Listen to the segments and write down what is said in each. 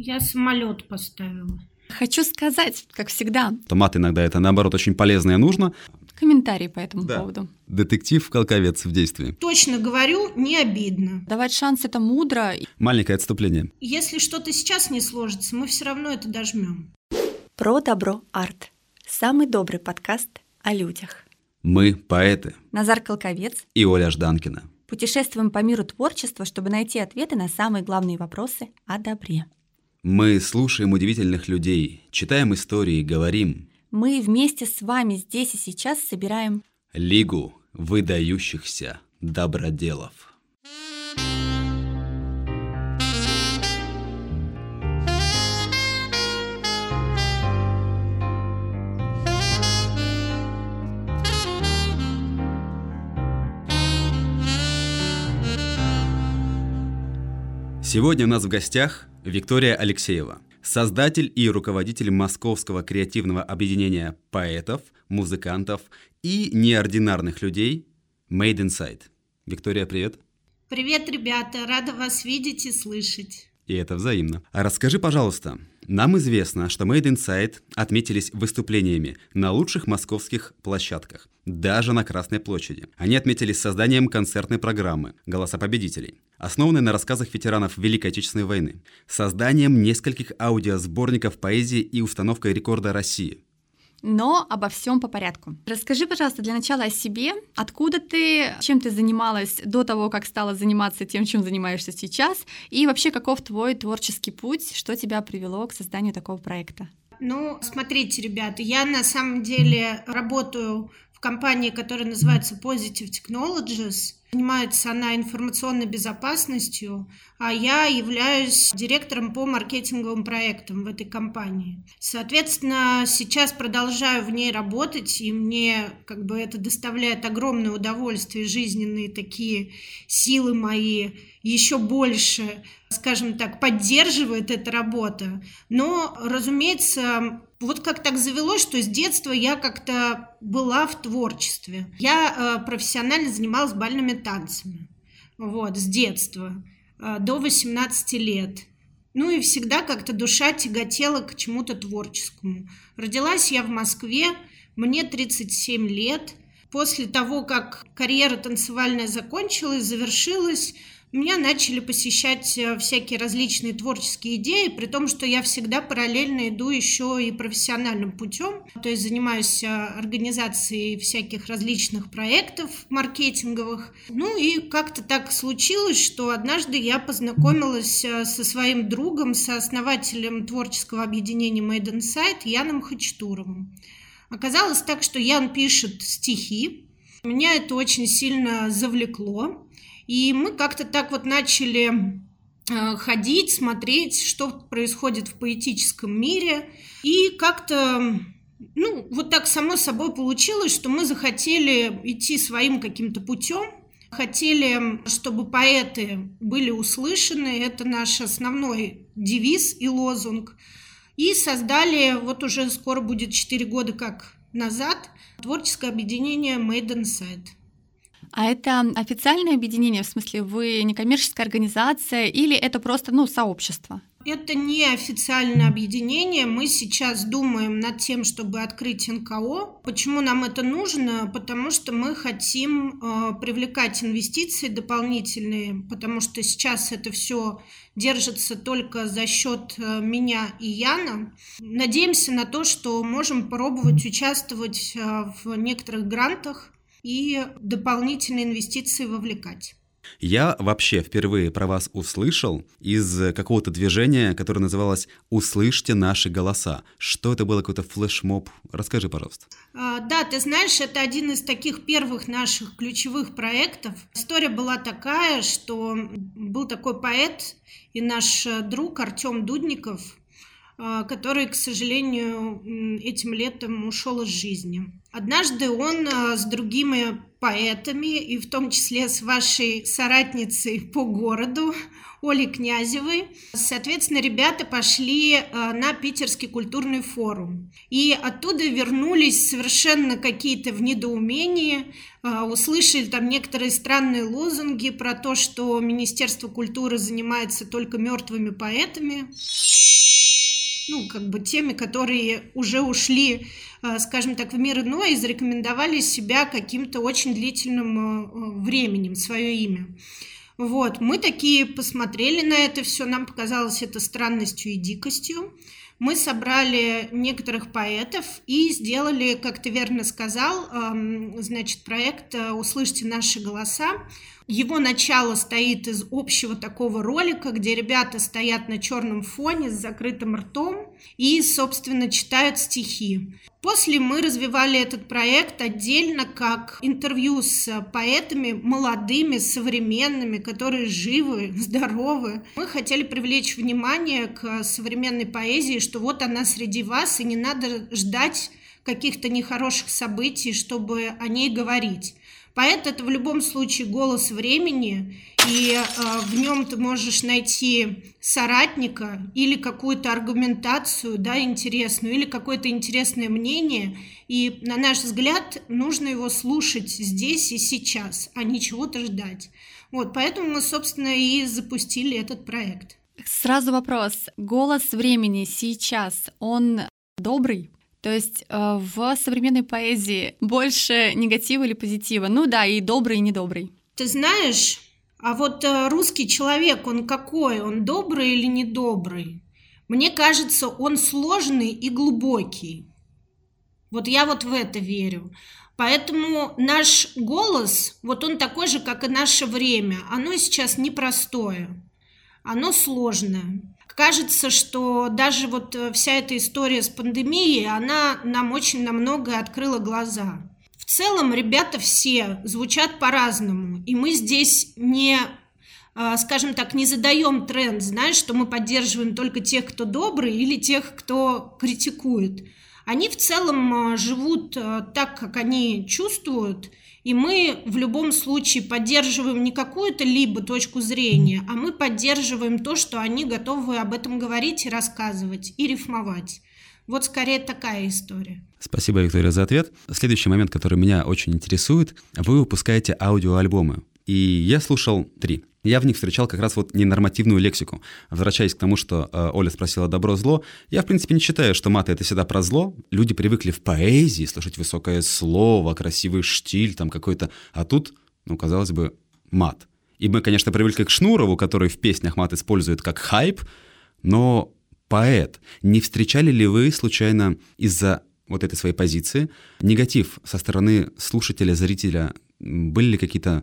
Я самолет поставила. Хочу сказать, как всегда. Томат иногда это, наоборот, очень полезно и нужно. Комментарий по этому Да. поводу. Детектив-колковец в действии. Точно говорю, не обидно. Давать шанс это мудро. Маленькое отступление. Если что-то сейчас не сложится, мы все равно это дожмем. Про добро арт. Самый добрый подкаст о людях. Мы поэты. Назар Колковец. И Оля Жданкина. Путешествуем по миру творчества, чтобы найти ответы на самые главные вопросы о добре. Мы слушаем удивительных людей, читаем истории, говорим. Мы вместе с вами здесь и сейчас собираем Лигу выдающихся доброделов. Сегодня у нас в гостях Виктория Алексеева, создатель и руководитель Московского креативного объединения поэтов, музыкантов и неординарных людей Made Inside. Виктория, привет. Привет, ребята, рада вас видеть и слышать. И это взаимно. А расскажи, пожалуйста, нам известно, что Made Inside отметились выступлениями на лучших московских площадках, даже на Красной площади. Они отметились созданием концертной программы «Голоса победителей», основанной на рассказах ветеранов Великой Отечественной войны, созданием нескольких аудиосборников поэзии и установкой рекорда России. Но обо всем по порядку. Расскажи, пожалуйста, для начала о себе. Откуда ты, чем ты занималась до того, как стала заниматься тем, чем занимаешься сейчас? И вообще, каков твой творческий путь? Что тебя привело к созданию такого проекта? Ну, смотрите, ребята, я на самом деле работаю в компании, которая называется Positive Technologies. Занимается она информационной безопасностью, а я являюсь директором по маркетинговым проектам в этой компании. Соответственно, сейчас продолжаю в ней работать, и мне как бы это доставляет огромное удовольствие, жизненные такие силы мои еще больше, скажем так, поддерживает эта работа. Но, разумеется, вот как так завелось, что с детства я как-то была в творчестве. Я э, профессионально занималась бальными танцами. Вот, с детства, до 18 лет. Ну и всегда как-то душа тяготела к чему-то творческому. Родилась я в Москве, мне 37 лет. После того, как карьера танцевальная закончилась, завершилась, меня начали посещать э, всякие различные творческие идеи, при том, что я всегда параллельно иду еще и профессиональным путем, то есть занимаюсь э, организацией всяких различных проектов маркетинговых. Ну и как-то так случилось, что однажды я познакомилась э, со своим другом, со основателем творческого объединения Made Inside Яном Хачатуровым. Оказалось так, что Ян пишет стихи, меня это очень сильно завлекло, и мы как-то так вот начали э, ходить, смотреть, что происходит в поэтическом мире. И как-то, ну, вот так само собой получилось, что мы захотели идти своим каким-то путем. Хотели, чтобы поэты были услышаны. Это наш основной девиз и лозунг. И создали, вот уже скоро будет 4 года как назад, творческое объединение Made Inside. А это официальное объединение, в смысле, вы некоммерческая организация или это просто, ну, сообщество? Это не официальное объединение. Мы сейчас думаем над тем, чтобы открыть НКО. Почему нам это нужно? Потому что мы хотим э, привлекать инвестиции дополнительные, потому что сейчас это все держится только за счет э, меня и Яна. Надеемся на то, что можем пробовать участвовать э, в некоторых грантах и дополнительные инвестиции вовлекать. Я вообще впервые про вас услышал из какого-то движения, которое называлось «Услышьте наши голоса». Что это было, какой-то флешмоб? Расскажи, пожалуйста. А, Да, ты знаешь, это один из таких первых наших ключевых проектов. История была такая, что был такой поэт и наш друг Артем Дудников, который, к сожалению, этим летом ушел из жизни. Однажды он а, с другими поэтами, и в том числе с вашей соратницей по городу, Олей Князевой, соответственно, ребята пошли а, на Питерский культурный форум. И оттуда вернулись совершенно какие-то в недоумении, а, услышали там некоторые странные лозунги про то, что Министерство культуры занимается только мертвыми поэтами. Ну, как бы теми, которые уже ушли, э, скажем так, в мир иной и зарекомендовали себя каким-то очень длительным временем, свое имя. Вот, мы такие посмотрели на это все, нам показалось это странностью и дикостью мы собрали некоторых поэтов и сделали, как ты верно сказал, значит, проект э, «Услышьте наши голоса». Его начало стоит из общего такого ролика, где ребята стоят на черном фоне с закрытым ртом и, собственно, читают стихи. После мы развивали этот проект отдельно как интервью с поэтами молодыми, современными, которые живы, здоровы. Мы хотели привлечь внимание к современной поэзии, что вот она среди вас, и не надо ждать каких-то нехороших событий, чтобы о ней говорить. Поэт – это в любом случае голос времени, и э, в нем ты можешь найти соратника или какую-то аргументацию, да, интересную, или какое-то интересное мнение. И, на наш взгляд, нужно его слушать здесь и сейчас, а не чего-то ждать. Вот, поэтому мы, собственно, и запустили этот проект. Сразу вопрос. Голос времени сейчас, он добрый? То есть э, в современной поэзии больше негатива или позитива? Ну да, и добрый, и недобрый. Ты знаешь, а вот э, русский человек, он какой? Он добрый или недобрый? Мне кажется, он сложный и глубокий. Вот я вот в это верю. Поэтому наш голос, вот он такой же, как и наше время. Оно сейчас непростое, оно сложное кажется, что даже вот э, вся эта история с пандемией, она нам очень на многое открыла глаза. В целом ребята все звучат по-разному, и мы здесь не э, скажем так, не задаем тренд, знаешь, что мы поддерживаем только тех, кто добрый, или тех, кто критикует. Они в целом э, живут так, как они чувствуют, и мы в любом случае поддерживаем не какую-то либо точку зрения, а мы поддерживаем то, что они готовы об этом говорить и рассказывать, и рифмовать. Вот скорее такая история. Спасибо, Виктория, за ответ. Следующий момент, который меня очень интересует. Вы выпускаете аудиоальбомы. И я слушал три. Я в них встречал как раз вот ненормативную лексику. Возвращаясь к тому, что э, Оля спросила «добро-зло», я, в принципе, не считаю, что маты — это всегда про зло. Люди привыкли в поэзии слышать высокое слово, красивый штиль там какой-то, а тут, ну, казалось бы, мат. И мы, конечно, привыкли к Шнурову, который в песнях мат использует как хайп, но поэт. Не встречали ли вы случайно из-за вот этой своей позиции негатив со стороны слушателя, зрителя? Были ли какие-то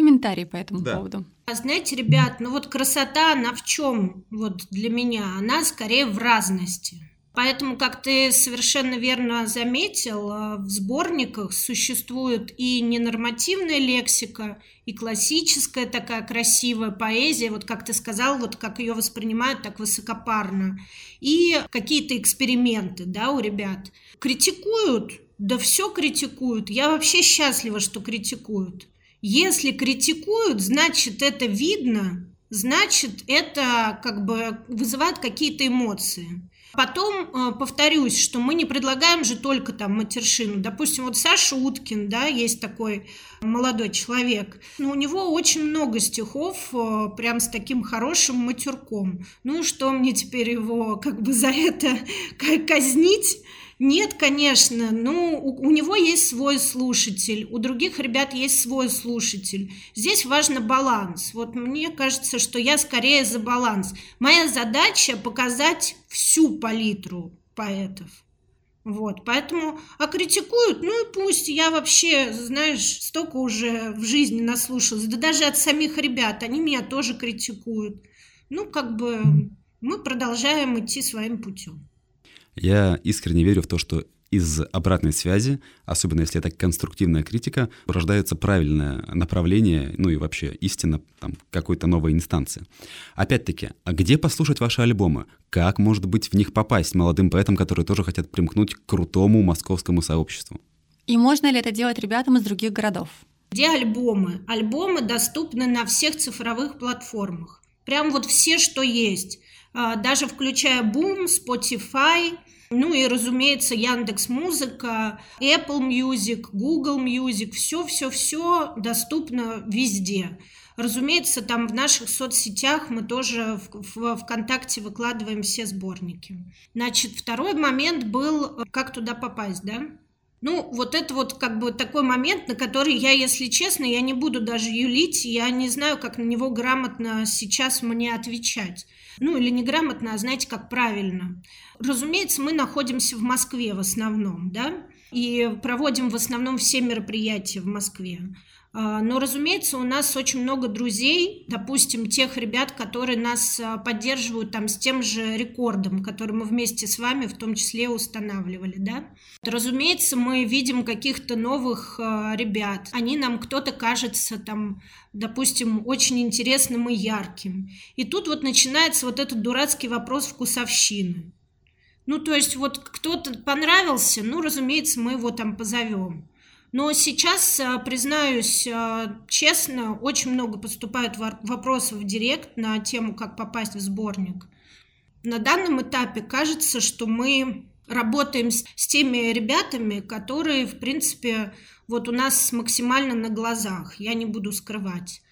комментарии по этому да. поводу. А знаете, ребят, ну вот красота, она в чем вот для меня? Она скорее в разности. Поэтому, как ты совершенно верно заметил, э, в сборниках существует и ненормативная лексика, и классическая такая красивая поэзия, вот как ты сказал, вот как ее воспринимают так высокопарно, и какие-то эксперименты, да, у ребят. Критикуют, да все критикуют. Я вообще счастлива, что критикуют. Если критикуют, значит, это видно, значит, это как бы вызывает какие-то эмоции. Потом э, повторюсь, что мы не предлагаем же только там матершину. Допустим, вот Саша Уткин, да, есть такой молодой человек. Но у него очень много стихов э, прям с таким хорошим матерком. Ну, что мне теперь его как бы за это казнить? Нет, конечно, ну, у, у него есть свой слушатель, у других ребят есть свой слушатель. Здесь важно баланс. Вот мне кажется, что я скорее за баланс. Моя задача показать всю палитру поэтов. Вот, поэтому, а критикуют, ну и пусть, я вообще, знаешь, столько уже в жизни наслушалась, да даже от самих ребят, они меня тоже критикуют. Ну, как бы мы продолжаем идти своим путем. Я искренне верю в то, что из обратной связи, особенно если это конструктивная критика, рождается правильное направление, ну и вообще истина там, какой-то новой инстанции. Опять-таки, а где послушать ваши альбомы? Как, может быть, в них попасть молодым поэтам, которые тоже хотят примкнуть к крутому московскому сообществу? И можно ли это делать ребятам из других городов? Где альбомы? Альбомы доступны на всех цифровых платформах. Прям вот все, что есть. А, даже включая Boom, Spotify, ну и, разумеется, Яндекс Музыка, Apple Music, Google Music, все-все-все доступно везде. Разумеется, там в наших соцсетях мы тоже в, в ВКонтакте выкладываем все сборники. Значит, второй момент был, как туда попасть, да? Ну, вот это вот как бы такой момент, на который я, если честно, я не буду даже юлить, я не знаю, как на него грамотно сейчас мне отвечать. Ну, или не грамотно, а знаете, как правильно. Разумеется, мы находимся в Москве в основном, да, и проводим в основном все мероприятия в Москве. А, но, разумеется, у нас очень много друзей, допустим, тех ребят, которые нас а, поддерживают там с тем же рекордом, который мы вместе с вами в том числе устанавливали, да. Разумеется, мы видим каких-то новых а, ребят. Они нам кто-то кажется там, допустим, очень интересным и ярким. И тут вот начинается вот этот дурацкий вопрос вкусовщины. Ну, то есть вот кто-то понравился, ну, разумеется, мы его там позовем. Но сейчас, э, признаюсь э, честно, очень много поступает вопросов в директ на тему, как попасть в сборник. На данном этапе кажется, что мы работаем с, теми ребятами, которые, в принципе, вот у нас максимально на глазах, я не буду скрывать.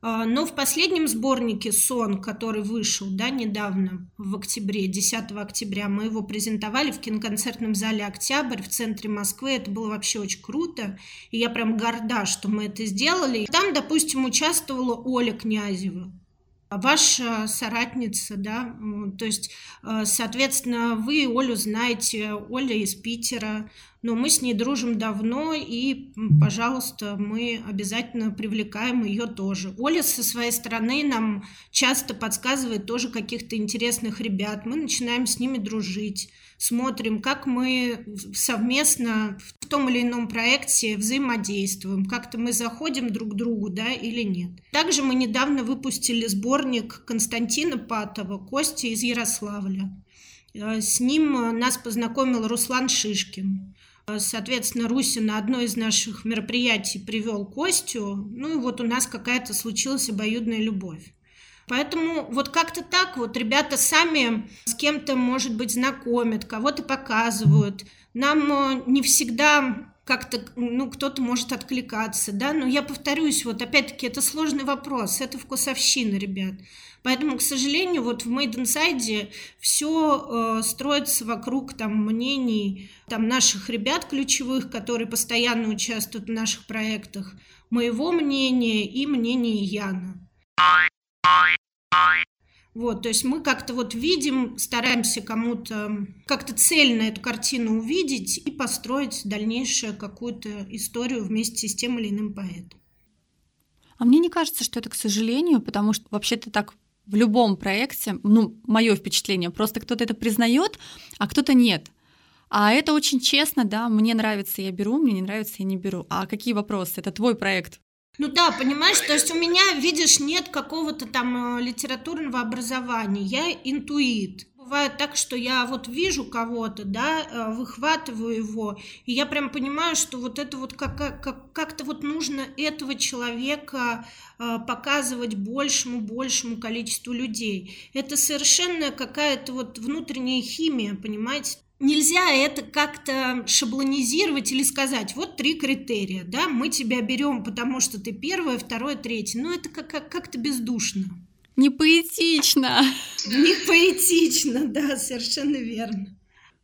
А, но в последнем сборнике «Сон», который вышел да, недавно, в октябре, 10 октября, мы его презентовали в киноконцертном зале «Октябрь» в центре Москвы. Это было вообще очень круто, и я прям горда, что мы это сделали. Там, допустим, участвовала Оля Князева, ваша соратница, да, то есть, э, соответственно, вы Олю знаете, Оля из Питера, но мы с ней дружим давно, и, пожалуйста, мы обязательно привлекаем ее тоже. Оля со своей стороны нам часто подсказывает тоже каких-то интересных ребят. Мы начинаем с ними дружить, смотрим, как мы совместно в том или ином проекте взаимодействуем, как-то мы заходим друг к другу, да, или нет. Также мы недавно выпустили сборник Константина Патова «Кости из Ярославля». Э, с ним нас познакомил Руслан Шишкин. Соответственно, Руси на одно из наших мероприятий привел Костю, ну и вот у нас какая-то случилась обоюдная любовь. Поэтому вот как-то так вот ребята сами с кем-то, может быть, знакомят, кого-то показывают. Нам э, не всегда как-то, ну, кто-то может откликаться, да, но я повторюсь, вот опять-таки это сложный вопрос, это вкусовщина, ребят. Поэтому, к сожалению, вот в Made Inside все э, строится вокруг там мнений там наших ребят ключевых, которые постоянно участвуют в наших проектах, моего мнения и мнения Яна. Вот, то есть мы как-то вот видим, стараемся кому-то как-то цельно эту картину увидеть и построить дальнейшую какую-то историю вместе с тем или иным поэтом. А мне не кажется, что это к сожалению, потому что вообще-то так в любом проекте, ну, мое впечатление, просто кто-то это признает, а кто-то нет. А это очень честно, да, мне нравится, я беру, мне не нравится, я не беру. А какие вопросы? Это твой проект. Ну да, понимаешь, то есть у меня, видишь, нет какого-то там э, литературного образования, я интуит бывает так, что я вот вижу кого-то, да, э, выхватываю его, и я прям понимаю, что вот это вот как, как, как-то вот нужно этого человека э, показывать большему, большему количеству людей. Это совершенно какая-то вот внутренняя химия, понимаете? Нельзя это как-то шаблонизировать или сказать, вот три критерия, да, мы тебя берем, потому что ты первое, второе, третье. Ну, это как- как- как-то бездушно. Не поэтично. Не поэтично, да, совершенно верно.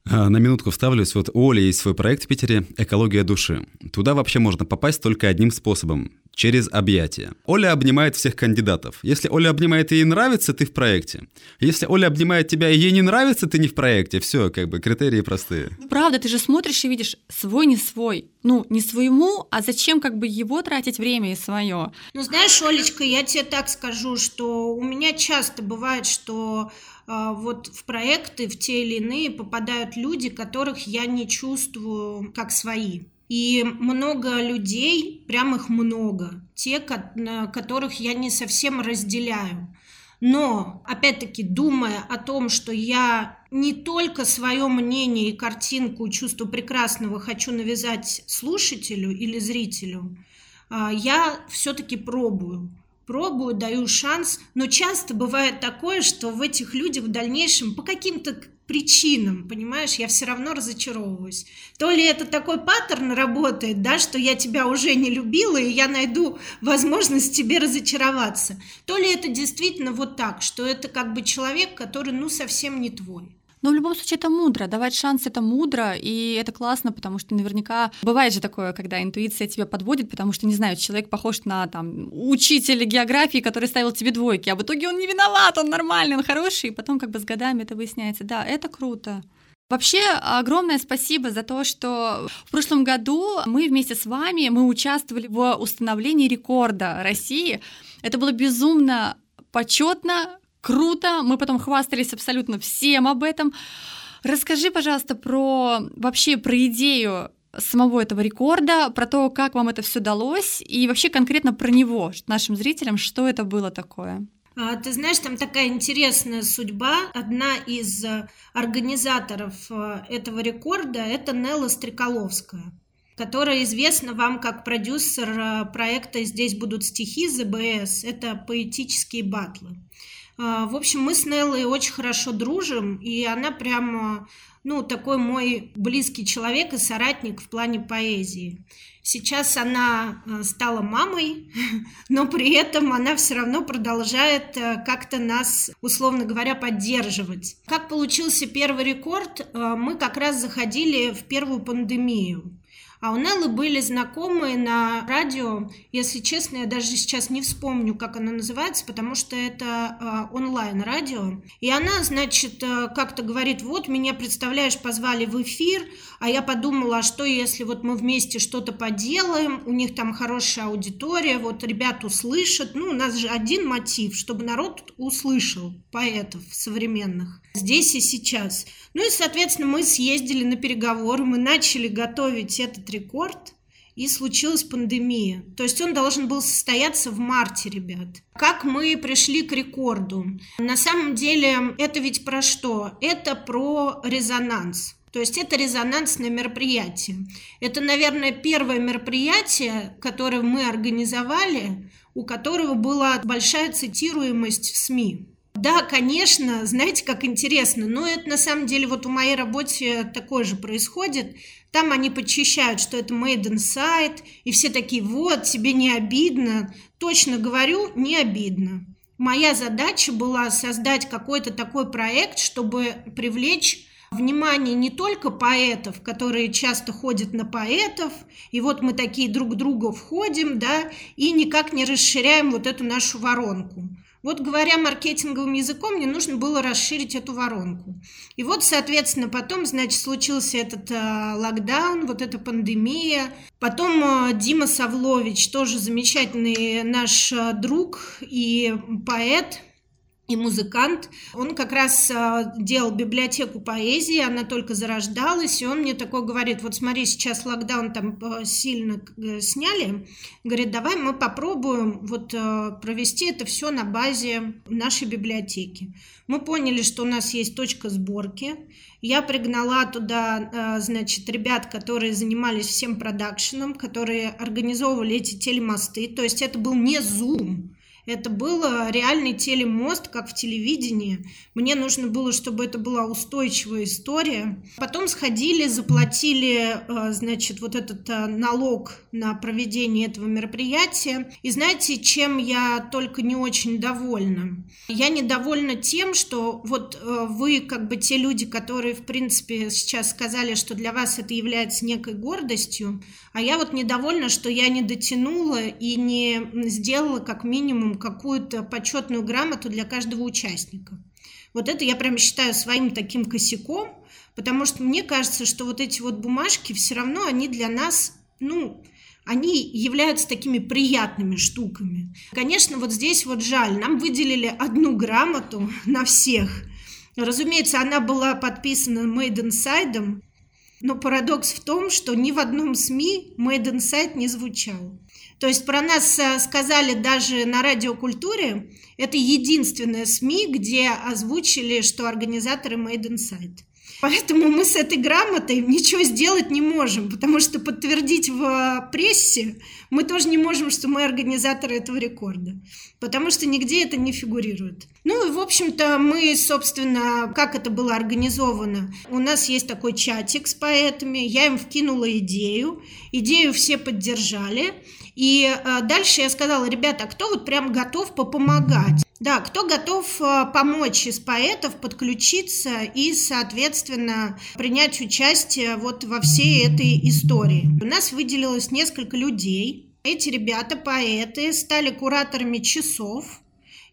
А, на минутку вставлюсь. Вот у Оли есть свой проект в Питере «Экология души». Туда вообще можно попасть только одним способом – через объятия. Оля обнимает всех кандидатов. Если Оля обнимает и ей нравится, ты в проекте. Если Оля обнимает тебя и ей не нравится, ты не в проекте. Все, как бы критерии простые. Правда, ты же смотришь и видишь свой не свой. Ну, не своему, а зачем как бы его тратить время и свое? Ну, знаешь, Олечка, я тебе так скажу, что у меня часто бывает, что а, вот в проекты, в те или иные попадают люди, которых я не чувствую как свои. И много людей, прям их много, те, которых я не совсем разделяю. Но, опять-таки, думая о том, что я не только свое мнение и картинку чувства прекрасного хочу навязать слушателю или зрителю, а, я все-таки пробую. пробую, даю шанс, но часто бывает такое, что в этих людях в дальнейшем по каким-то причинам, понимаешь, я все равно разочаровываюсь. То ли это такой паттерн работает, да, что я тебя уже не любила, и я найду возможность тебе разочароваться, то ли это действительно вот так, что это как бы человек, который, ну, совсем не твой. Но в любом случае это мудро, давать шанс это мудро, и это классно, потому что наверняка бывает же такое, когда интуиция тебя подводит, потому что, не знаю, человек похож на там учителя географии, который ставил тебе двойки, а в итоге он не виноват, он нормальный, он хороший, и потом как бы с годами это выясняется. Да, это круто. Вообще, огромное спасибо за то, что в прошлом году мы вместе с вами мы участвовали в установлении рекорда России. Это было безумно почетно, круто, мы потом хвастались абсолютно всем об этом. Расскажи, пожалуйста, про вообще про идею самого этого рекорда, про то, как вам это все далось, и вообще конкретно про него, нашим зрителям, что это было такое. А, ты знаешь, там такая интересная судьба. Одна из э, организаторов э, этого рекорда – это Нелла Стреколовская которая известна вам как продюсер э, проекта «Здесь будут стихи» ЗБС. Это поэтические батлы. А, в общем, мы с Неллой очень хорошо дружим, и она прямо, ну, такой мой близкий человек и соратник в плане поэзии. Сейчас она а, стала мамой, но при этом она все равно продолжает э, как-то нас, условно говоря, поддерживать. Как получился первый рекорд? А, мы как раз заходили в первую пандемию. А у Неллы были знакомые на радио, если честно, я даже сейчас не вспомню, как она называется, потому что это э, онлайн-радио. И она, значит, э, как-то говорит, вот, меня, представляешь, позвали в эфир, а я подумала, а что если вот мы вместе что-то поделаем, у них там хорошая аудитория, вот ребят услышат, ну, у нас же один мотив, чтобы народ услышал поэтов современных здесь и сейчас. Ну и, соответственно, мы съездили на переговоры, мы начали готовить этот рекорд, и случилась пандемия. То есть он должен был состояться в марте, ребят. Как мы пришли к рекорду? На самом деле это ведь про что? Это про резонанс. То есть это резонансное мероприятие. Это, наверное, первое мероприятие, которое мы организовали, у которого была большая цитируемость в СМИ. Да, конечно, знаете, как интересно, но это на самом деле вот у моей работе такое же происходит. Там они подчищают, что это made inside, и все такие, вот, тебе не обидно. Точно говорю, не обидно. Моя задача была создать какой-то такой проект, чтобы привлечь внимание не только поэтов, которые часто ходят на поэтов, и вот мы такие друг друга входим, да, и никак не расширяем вот эту нашу воронку. Вот говоря маркетинговым языком, мне нужно было расширить эту воронку. И вот, соответственно, потом, значит, случился этот э, локдаун, вот эта пандемия. Потом э, Дима Савлович, тоже замечательный наш э, друг и поэт, и музыкант. Он как раз э, делал библиотеку поэзии, она только зарождалась, и он мне такой говорит, вот смотри, сейчас локдаун там э, сильно э, сняли, говорит, давай мы попробуем вот провести это все на базе нашей библиотеки. Мы поняли, что у нас есть точка сборки, я пригнала туда, значит, ребят, которые занимались всем продакшеном, которые организовывали эти телемосты, то есть это был не Zoom, это был реальный телемост, как в телевидении. Мне нужно было, чтобы это была устойчивая история. Потом сходили, заплатили, э, значит, вот этот э, налог на проведение этого мероприятия. И знаете, чем я только не очень довольна? Я недовольна тем, что вот э, вы, как бы те люди, которые, в принципе, сейчас сказали, что для вас это является некой гордостью, а я вот недовольна, что я не дотянула и не сделала как минимум какую-то почетную грамоту для каждого участника. Вот это я прям считаю своим таким косяком, потому что мне кажется, что вот эти вот бумажки все равно они для нас, ну, они являются такими приятными штуками. Конечно, вот здесь вот жаль, нам выделили одну грамоту на всех. Разумеется, она была подписана Made Inside, Но парадокс в том, что ни в одном СМИ Made in Sight не звучал. То есть про нас э, сказали даже на радиокультуре, это единственное СМИ, где озвучили, что организаторы Made in Sight. Поэтому мы с этой грамотой ничего сделать не можем, потому что подтвердить в прессе мы тоже не можем, что мы организаторы этого рекорда, потому что нигде это не фигурирует. Ну и, в общем-то, мы, собственно, как это было организовано? У нас есть такой чатик с поэтами, я им вкинула идею, идею все поддержали, и э, дальше я сказала, ребята, кто вот прям готов попомогать? Да, кто готов э, помочь из поэтов подключиться и, соответственно, принять участие вот во всей этой истории. У нас выделилось несколько людей. Эти ребята, поэты, стали кураторами часов,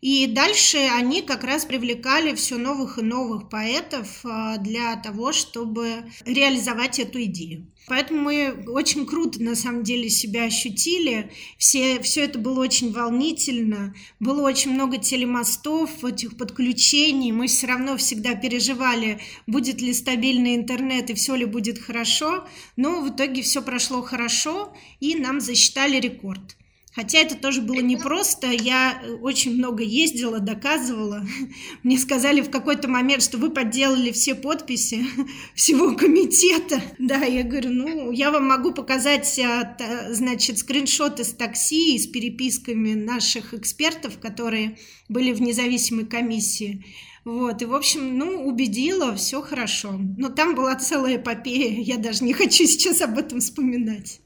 и дальше они как раз привлекали все новых и новых поэтов э, для того, чтобы реализовать эту идею. Поэтому мы очень круто, на самом деле, себя ощутили. Все, все это было очень волнительно. Было очень много телемостов, этих подключений. Мы все равно всегда переживали, будет ли стабильный интернет и все ли будет хорошо. Но в итоге все прошло хорошо, и нам засчитали рекорд. Хотя это тоже было непросто. Я э, очень много ездила, доказывала. Мне сказали в какой-то момент, что вы подделали все подписи всего комитета. Да, я говорю, ну, я вам могу показать, а, значит, скриншоты с такси и с переписками наших экспертов, которые были в независимой комиссии. Вот, и, в общем, ну, убедила, все хорошо. Но там была целая эпопея, я даже не хочу сейчас об этом вспоминать.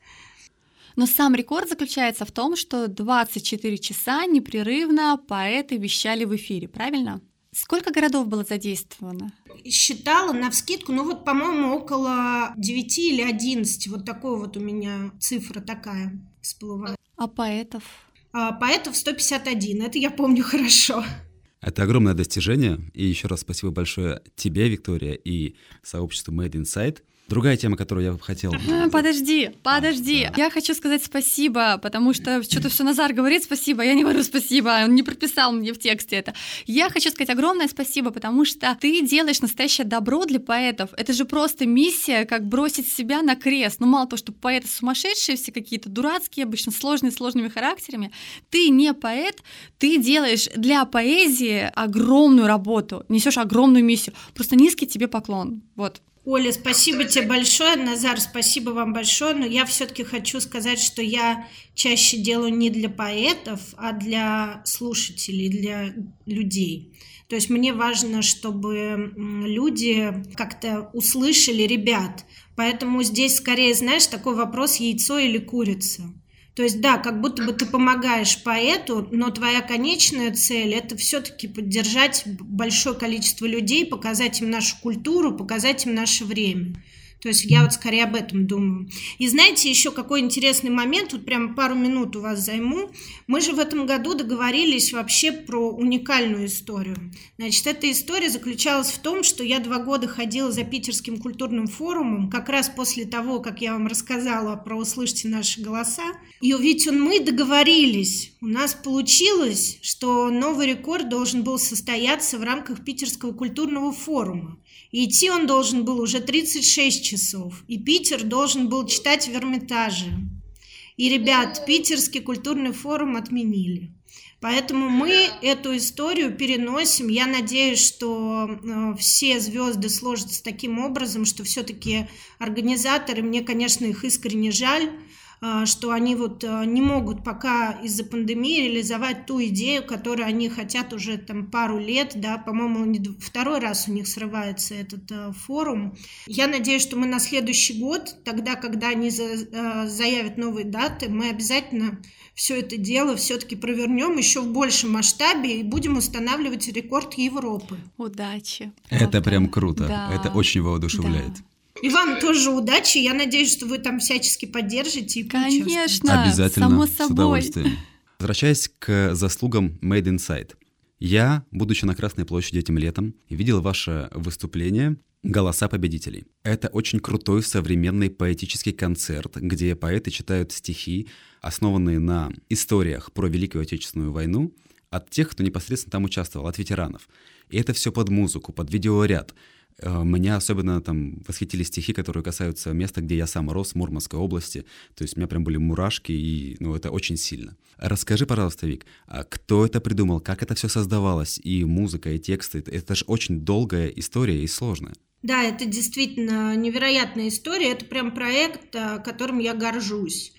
Но сам рекорд заключается в том, что 24 часа непрерывно поэты вещали в эфире, правильно? Сколько городов было задействовано? Считала на вскидку, ну вот, по-моему, около 9 или 11. Вот такой вот у меня цифра такая всплывает. А поэтов? А поэтов 151, это я помню хорошо. Это огромное достижение. И еще раз спасибо большое тебе, Виктория, и сообществу Made Inside – Другая тема, которую я бы хотел... А, подожди, подожди. А, да. Я хочу сказать спасибо, потому что что-то все Назар говорит спасибо, я не говорю спасибо, он не прописал мне в тексте это. Я хочу сказать огромное спасибо, потому что ты делаешь настоящее добро для поэтов. Это же просто миссия, как бросить себя на крест. Ну, мало того, что поэты сумасшедшие все какие-то, дурацкие, обычно сложные, сложными характерами. Ты не поэт, ты делаешь для поэзии огромную работу, несешь огромную миссию. Просто низкий тебе поклон. Вот. Оля, спасибо тебе большое. Назар, спасибо вам большое. Но я все-таки хочу сказать, что я чаще делаю не для поэтов, а для слушателей, для людей. То есть мне важно, чтобы люди как-то услышали ребят. Поэтому здесь скорее, знаешь, такой вопрос яйцо или курица. То есть, да, как будто бы ты помогаешь поэту, но твоя конечная цель – это все-таки поддержать большое количество людей, показать им нашу культуру, показать им наше время. То есть я вот скорее об этом думаю. И знаете, еще какой интересный момент, тут прям пару минут у вас займу. Мы же в этом году договорились вообще про уникальную историю. Значит, эта история заключалась в том, что я два года ходила за Питерским культурным форумом, как раз после того, как я вам рассказала про «Услышьте наши голоса». И ведь мы договорились, у нас получилось, что новый рекорд должен был состояться в рамках Питерского культурного форума. Идти он должен был уже 36 часов. И Питер должен был читать в Эрмитаже. И, ребят, Питерский культурный форум отменили. Поэтому мы эту историю переносим. Я надеюсь, что э, все звезды сложатся таким образом, что все-таки организаторы, мне, конечно, их искренне жаль, что они вот а, не могут пока из-за пандемии реализовать ту идею, которую они хотят уже там пару лет, да, по-моему, второй раз у них срывается этот а, форум. Я надеюсь, что мы на следующий год, тогда, когда они заявят новые даты, мы обязательно все это дело все-таки провернем еще в большем масштабе и будем устанавливать рекорд Европы. Удачи. Это прям круто. Да. Это очень воодушевляет. Да. И вам тоже удачи. Я надеюсь, что вы там всячески поддержите. И Конечно, Обязательно, само собой. с удовольствием. Возвращаясь к заслугам Made Inside. Я, будучи на Красной площади этим летом, видел ваше выступление «Голоса победителей». Это очень крутой современный поэтический концерт, где поэты читают стихи, основанные на историях про Великую Отечественную войну, от тех, кто непосредственно там участвовал, от ветеранов. И это все под музыку, под видеоряд. Э, меня особенно там восхитили стихи, которые касаются места, где я сам рос, Мурманской области. То есть у меня прям были мурашки, и ну, это очень сильно. Расскажи, пожалуйста, Вик, а кто это придумал, как это все создавалось, и музыка, и тексты? Это же очень долгая история и сложная. Да, это действительно невероятная история. Это прям проект, э, которым я горжусь.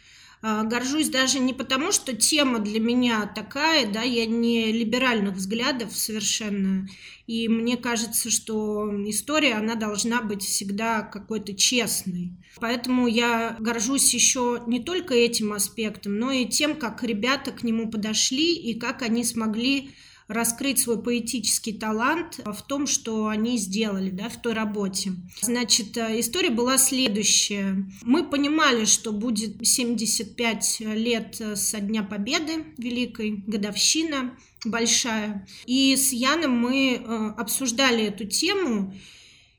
А, горжусь даже не потому, что тема для меня такая, да, я не либеральных взглядов совершенно, и мне кажется, что история, она должна быть всегда какой-то честной. Поэтому я горжусь еще не только этим аспектом, но и тем, как ребята к нему подошли и как они смогли раскрыть свой поэтический талант в том, что они сделали да, в той работе. Значит, э, история была следующая. Мы понимали, что будет 75 лет со Дня Победы Великой, годовщина большая. И с Яном мы э, обсуждали эту тему,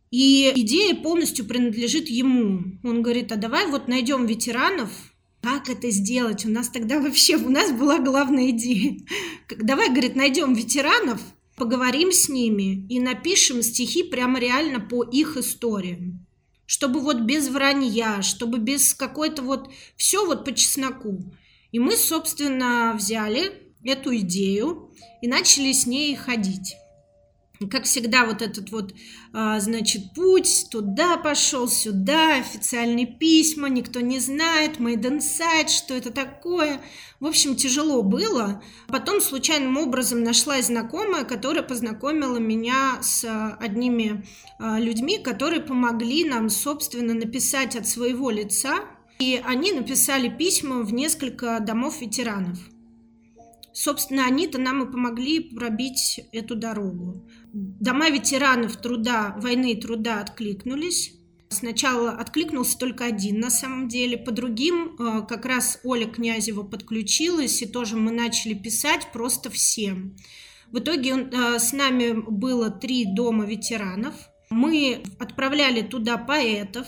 и идея полностью принадлежит ему. Он говорит, а давай вот найдем ветеранов, как это сделать? У нас тогда вообще, у нас была главная идея. Давай, говорит, найдем ветеранов, поговорим с ними и напишем стихи прямо реально по их историям. Чтобы вот без вранья, чтобы без какой-то вот... Все вот по чесноку. И мы, собственно, взяли эту идею и начали с ней ходить как всегда, вот этот вот, а, значит, путь туда пошел, сюда, официальные письма, никто не знает, made inside, что это такое. В общем, тяжело было. Потом случайным образом нашлась знакомая, которая познакомила меня с одними а, людьми, которые помогли нам, собственно, написать от своего лица. И они написали письма в несколько домов ветеранов. Собственно, они-то нам и помогли пробить эту дорогу. Дома ветеранов труда, войны и труда откликнулись. Сначала откликнулся только один на самом деле, по другим э, как раз Оля Князева подключилась, и тоже мы начали писать просто всем. В итоге э, с нами было три дома ветеранов. Мы отправляли туда поэтов,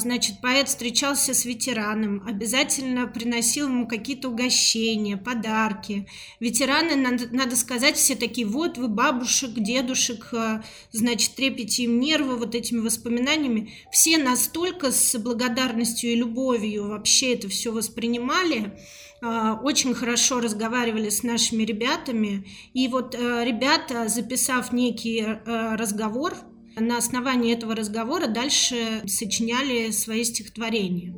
Значит, поэт встречался с ветераном, обязательно приносил ему какие-то угощения, подарки. Ветераны, надо, надо сказать, все такие, вот вы бабушек, дедушек, э, значит, трепете им нервы вот этими воспоминаниями. Все настолько с благодарностью и любовью вообще это все воспринимали, э, очень хорошо разговаривали с нашими ребятами. И вот э, ребята, записав некий разговор, на основании этого разговора дальше сочиняли свои стихотворения.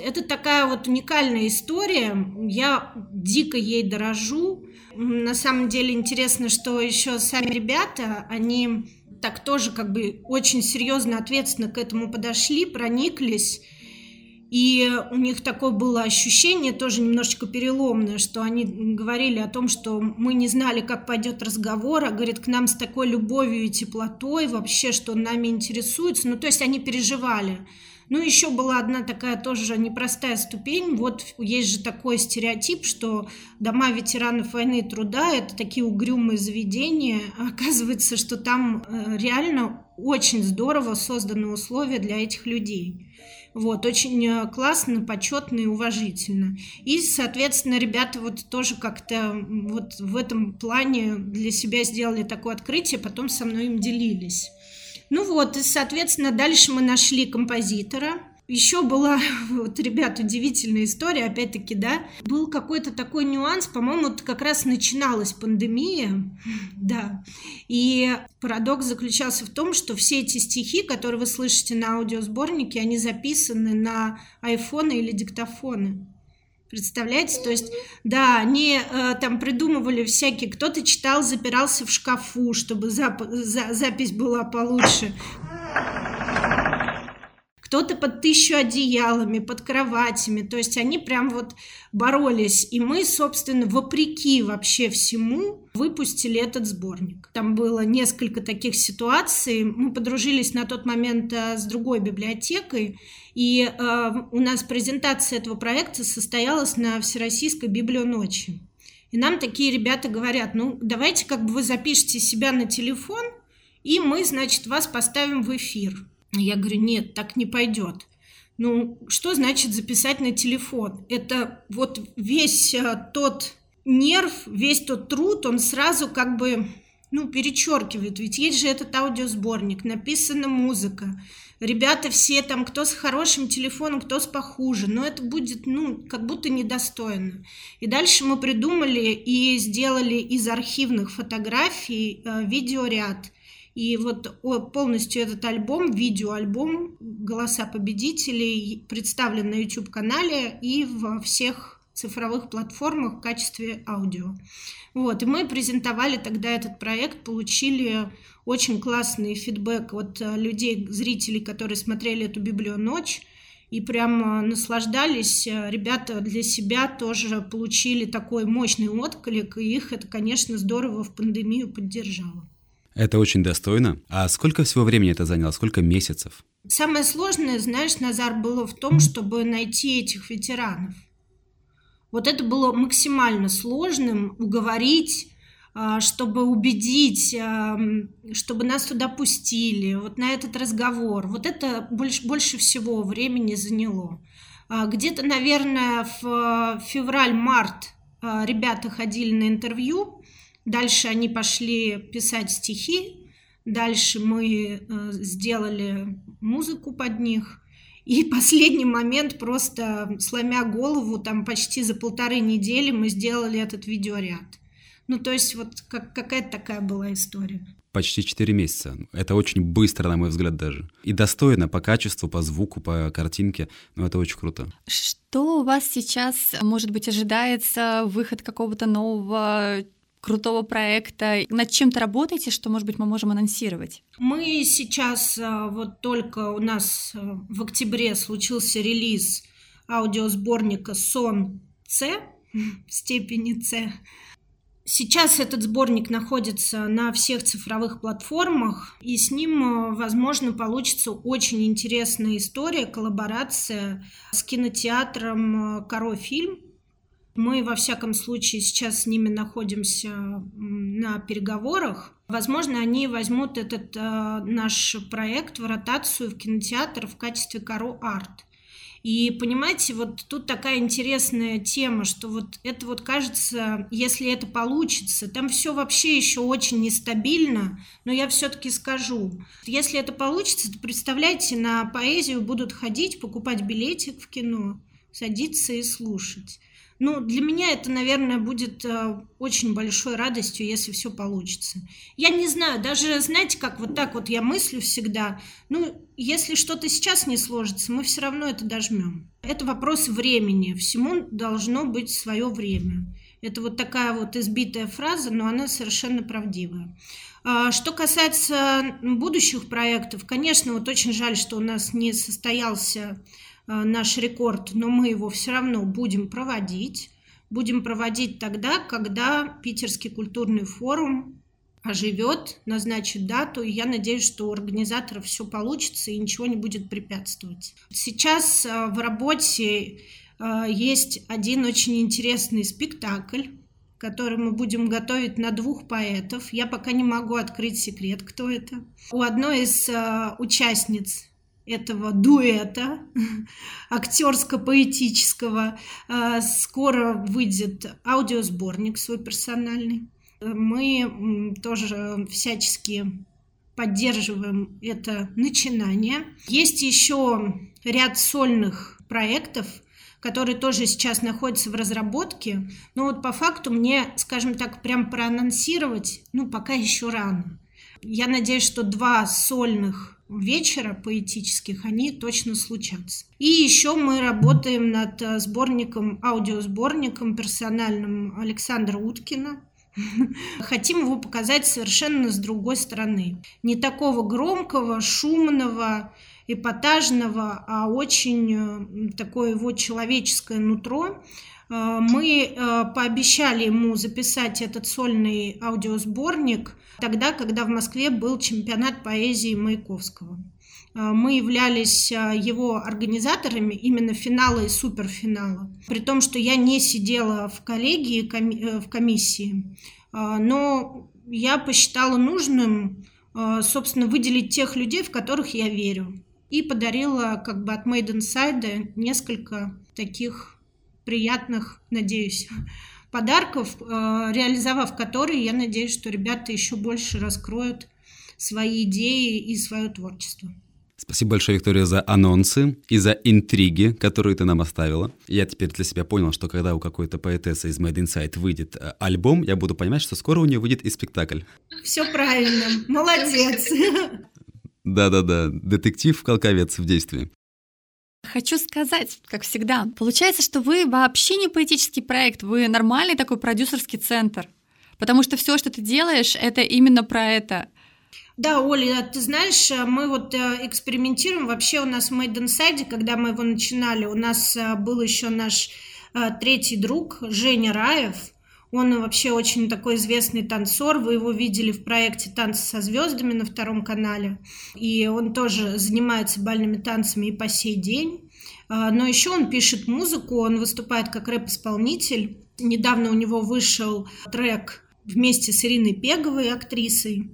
Это такая вот уникальная история. Я дико ей дорожу. На самом деле интересно, что еще сами ребята, они так тоже как бы очень серьезно, ответственно к этому подошли, прониклись и у них такое было ощущение, тоже немножечко переломное, что они говорили о том, что мы не знали, как пойдет разговор, а говорит, к нам с такой любовью и теплотой вообще, что нами интересуется. Ну, то есть они переживали. Ну, еще была одна такая тоже непростая ступень. Вот есть же такой стереотип, что дома ветеранов войны и труда – это такие угрюмые заведения. А оказывается, что там э, реально очень здорово созданы условия для этих людей. Вот, очень э, классно, почетно и уважительно. И, соответственно, ребята вот тоже как-то вот в этом плане для себя сделали такое открытие, потом со мной им делились. Ну вот, и, соответственно, дальше мы нашли композитора, еще была, вот, ребят, удивительная история, опять-таки, да, был какой-то такой нюанс, по-моему, как раз начиналась пандемия, да, и парадокс заключался в том, что все эти стихи, которые вы слышите на аудиосборнике, они записаны на айфоны или диктофоны. Представляете? То есть, да, они э, там придумывали всякие, кто-то читал, запирался в шкафу, чтобы зап- за- запись была получше кто-то под тысячу одеялами, под кроватями. То есть они прям вот боролись. И мы, собственно, вопреки вообще всему выпустили этот сборник. Там было несколько таких ситуаций. Мы подружились на тот момент э, с другой библиотекой. И э, у нас презентация этого проекта состоялась на Всероссийской библионочи. И нам такие ребята говорят, ну, давайте как бы вы запишите себя на телефон, и мы, значит, вас поставим в эфир. Я говорю, нет, так не пойдет. Ну, что значит записать на телефон? Это вот весь а, тот нерв, весь тот труд, он сразу как бы ну, перечеркивают. Ведь есть же этот аудиосборник, написана музыка. Ребята все там, кто с хорошим телефоном, кто с похуже. Но это будет, ну, как будто недостойно. И дальше мы придумали и сделали из архивных фотографий э, видеоряд. И вот полностью этот альбом, видеоальбом «Голоса победителей» представлен на YouTube-канале и во всех цифровых платформах в качестве аудио. Вот, и мы презентовали тогда этот проект, получили очень классный фидбэк от э, людей, зрителей, которые смотрели эту Библию ночь, и прям наслаждались. Ребята для себя тоже получили такой мощный отклик, и их это, конечно, здорово в пандемию поддержало. Это очень достойно. А сколько всего времени это заняло? Сколько месяцев? Самое сложное, знаешь, Назар, было в том, чтобы найти этих ветеранов. Вот это было максимально сложным уговорить, а, чтобы убедить, а, чтобы нас туда пустили, вот на этот разговор. Вот это больше, больше всего времени заняло. А, где-то, наверное, в февраль-март ребята ходили на интервью, дальше они пошли писать стихи, дальше мы сделали музыку под них – и последний момент, просто сломя голову, там почти за полторы недели мы сделали этот видеоряд. Ну, то есть вот как, какая-то такая была история. Почти 4 месяца. Это очень быстро, на мой взгляд, даже. И достойно по качеству, по звуку, по картинке. Ну, это очень круто. Что у вас сейчас, может быть, ожидается выход какого-то нового крутого проекта? Над чем-то работаете, что, может быть, мы можем анонсировать? Мы сейчас, э, вот только у нас э, в октябре случился релиз аудиосборника «Сон С» в степени С. Сейчас этот сборник находится на всех цифровых платформах, и с ним, э, возможно, получится очень интересная история, коллаборация с кинотеатром «Коро фильм», мы, во всяком случае, сейчас с ними находимся на переговорах. Возможно, они возьмут этот э, наш проект в ротацию в кинотеатр в качестве Каро Арт. И понимаете, вот тут такая интересная тема, что вот это вот кажется, если это получится, там все вообще еще очень нестабильно, но я все-таки скажу, если это получится, то представляете, на поэзию будут ходить, покупать билетик в кино, садиться и слушать. Ну, для меня это, наверное, будет э, очень большой радостью, если все получится. Я не знаю, даже, знаете, как вот так вот я мыслю всегда, ну, если что-то сейчас не сложится, мы все равно это дожмем. Это вопрос времени, всему должно быть свое время. Это вот такая вот избитая фраза, но она совершенно правдивая. А, что касается будущих проектов, конечно, вот очень жаль, что у нас не состоялся наш рекорд, но мы его все равно будем проводить. Будем проводить тогда, когда Питерский культурный форум оживет, назначит дату, и я надеюсь, что у организаторов все получится и ничего не будет препятствовать. Сейчас э, в работе э, есть один очень интересный спектакль, который мы будем готовить на двух поэтов. Я пока не могу открыть секрет, кто это. У одной из участниц этого дуэта актерско-поэтического. А, скоро выйдет аудиосборник свой персональный. Мы тоже всячески поддерживаем это начинание. Есть еще ряд сольных проектов, которые тоже сейчас находятся в разработке. Но вот по факту мне, скажем так, прям проанонсировать, ну, пока еще рано. Я надеюсь, что два сольных вечера поэтических, они точно случатся. И еще мы работаем над э, сборником, аудиосборником персональным Александра Уткина. Хотим его показать совершенно с другой стороны. Не такого громкого, шумного, эпатажного, а очень э, такое его человеческое нутро. Э, мы пообещали ему записать этот сольный аудиосборник тогда, когда в Москве был чемпионат поэзии Маяковского. А, мы являлись его организаторами именно финала и суперфинала. При том, что я не сидела в коллегии, э, в комиссии, но я посчитала нужным, собственно, выделить тех людей, в которых я верю. И подарила как бы от Made Inside несколько таких приятных, надеюсь, подарков, э, реализовав которые, я надеюсь, что ребята еще больше раскроют свои идеи и свое творчество. Спасибо большое, Виктория, за анонсы и за интриги, которые ты нам оставила. Я теперь для себя понял, что когда у какой-то поэтессы из Made Insight выйдет э, альбом, я буду понимать, что скоро у нее выйдет и спектакль. Все правильно, молодец. Да-да-да, детектив Колковец в действии. Хочу сказать, как всегда, получается, что вы вообще не поэтический проект, вы нормальный такой продюсерский центр. Потому что все, что ты делаешь, это именно про это. Да, Оля, ты знаешь, мы вот э, экспериментируем. Вообще у нас в Made Inside, когда мы его начинали, у нас э, был еще наш э, третий друг Женя Раев. Он вообще очень такой известный танцор. Вы его видели в проекте «Танцы со звездами» на втором канале. И он тоже занимается бальными танцами и по сей день. Но еще он пишет музыку, он выступает как рэп-исполнитель. Недавно у него вышел трек вместе с Ириной Пеговой, актрисой.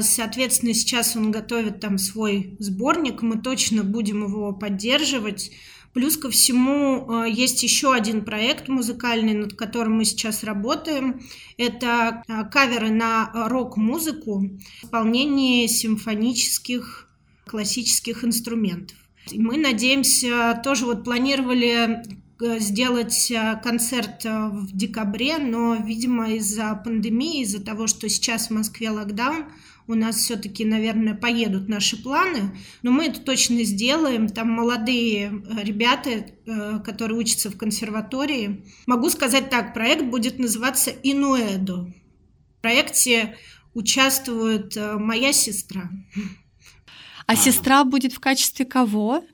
Соответственно, сейчас он готовит там свой сборник, мы точно будем его поддерживать. Плюс ко всему э, есть еще один проект музыкальный, над которым мы сейчас работаем. Это э, каверы на рок-музыку в исполнении симфонических классических инструментов. Мы надеемся, тоже вот планировали э, сделать концерт в декабре, но, видимо, из-за пандемии, из-за того, что сейчас в Москве локдаун, у нас все-таки, наверное, поедут наши планы, но мы это точно сделаем. Там молодые э, ребята, э, которые учатся в консерватории. Могу сказать так, проект будет называться «Инуэдо». В проекте участвует э, моя сестра. А сестра будет в качестве кого?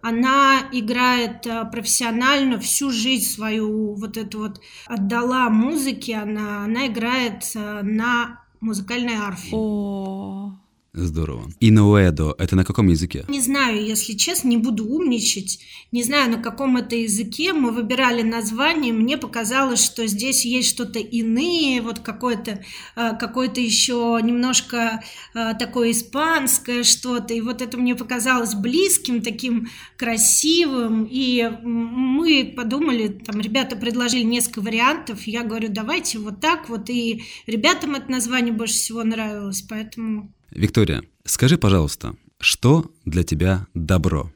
Она играет профессионально, всю жизнь свою вот эту вот отдала музыке, она, она играет на музыкальной арфе. О, Здорово. Инуэдо — это на каком языке? Не знаю, если честно, не буду умничать. Не знаю, на каком это языке. Мы выбирали название. Мне показалось, что здесь есть что-то иные, вот какое-то э, какое еще немножко э, такое испанское что-то. И вот это мне показалось близким, таким красивым. И мы подумали, там ребята предложили несколько вариантов. Я говорю, давайте вот так вот. И ребятам это название больше всего нравилось, поэтому Виктория, скажи, пожалуйста, что для тебя добро?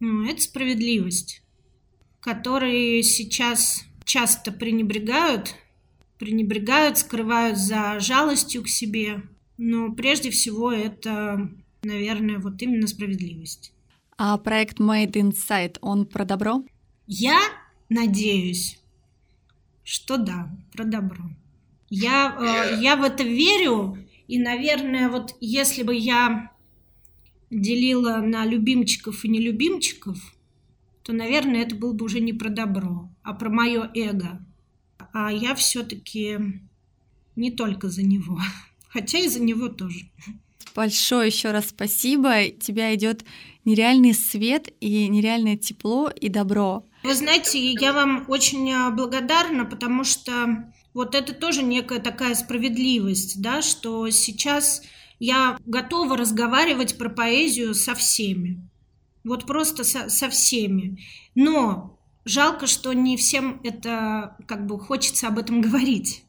Ну, это справедливость, которой сейчас часто пренебрегают, пренебрегают, скрывают за жалостью к себе. Но прежде всего это, наверное, вот именно справедливость. А проект Made Inside, он про добро? Я надеюсь, что да, про добро. Я, э, я в это верю, и, наверное, вот если бы я делила на любимчиков и нелюбимчиков, то, наверное, это было бы уже не про добро, а про мое эго. А я все-таки не только за него, хотя и за него тоже. Большое еще раз спасибо. Тебя идет нереальный свет и нереальное тепло и добро. Вы знаете, я вам очень благодарна, потому что вот это тоже некая такая справедливость, да, что сейчас я готова разговаривать про поэзию со всеми. Вот просто со, со всеми. Но жалко, что не всем это как бы хочется об этом говорить.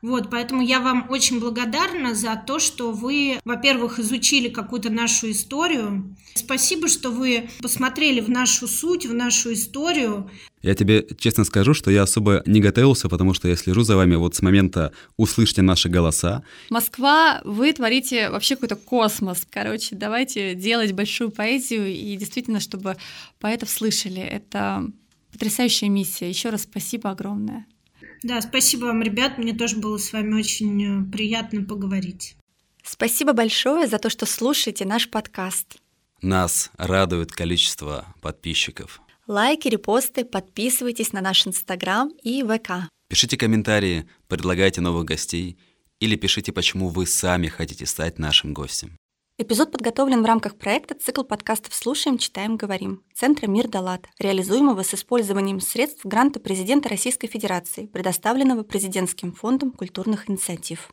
Вот, поэтому я вам очень благодарна за то, что вы, во-первых, изучили какую-то нашу историю. Спасибо, что вы посмотрели в нашу суть, в нашу историю. Я тебе честно скажу, что я особо не готовился, потому что я слежу за вами вот с момента «Услышьте наши голоса». Москва, вы творите вообще какой-то космос. Короче, давайте делать большую поэзию и действительно, чтобы поэтов слышали. Это потрясающая миссия. Еще раз спасибо огромное. Да, спасибо вам, ребят. Мне тоже было с вами очень э, приятно поговорить. Спасибо большое за то, что слушаете наш подкаст. Нас радует количество подписчиков. Лайки, репосты, подписывайтесь на наш Инстаграм и ВК. Пишите комментарии, предлагайте новых гостей или пишите, почему вы сами хотите стать нашим гостем. Эпизод подготовлен в рамках проекта «Цикл подкастов «Слушаем, читаем, говорим» Центра «Мир Далат», реализуемого с использованием средств гранта президента Российской Федерации, предоставленного Президентским фондом культурных инициатив.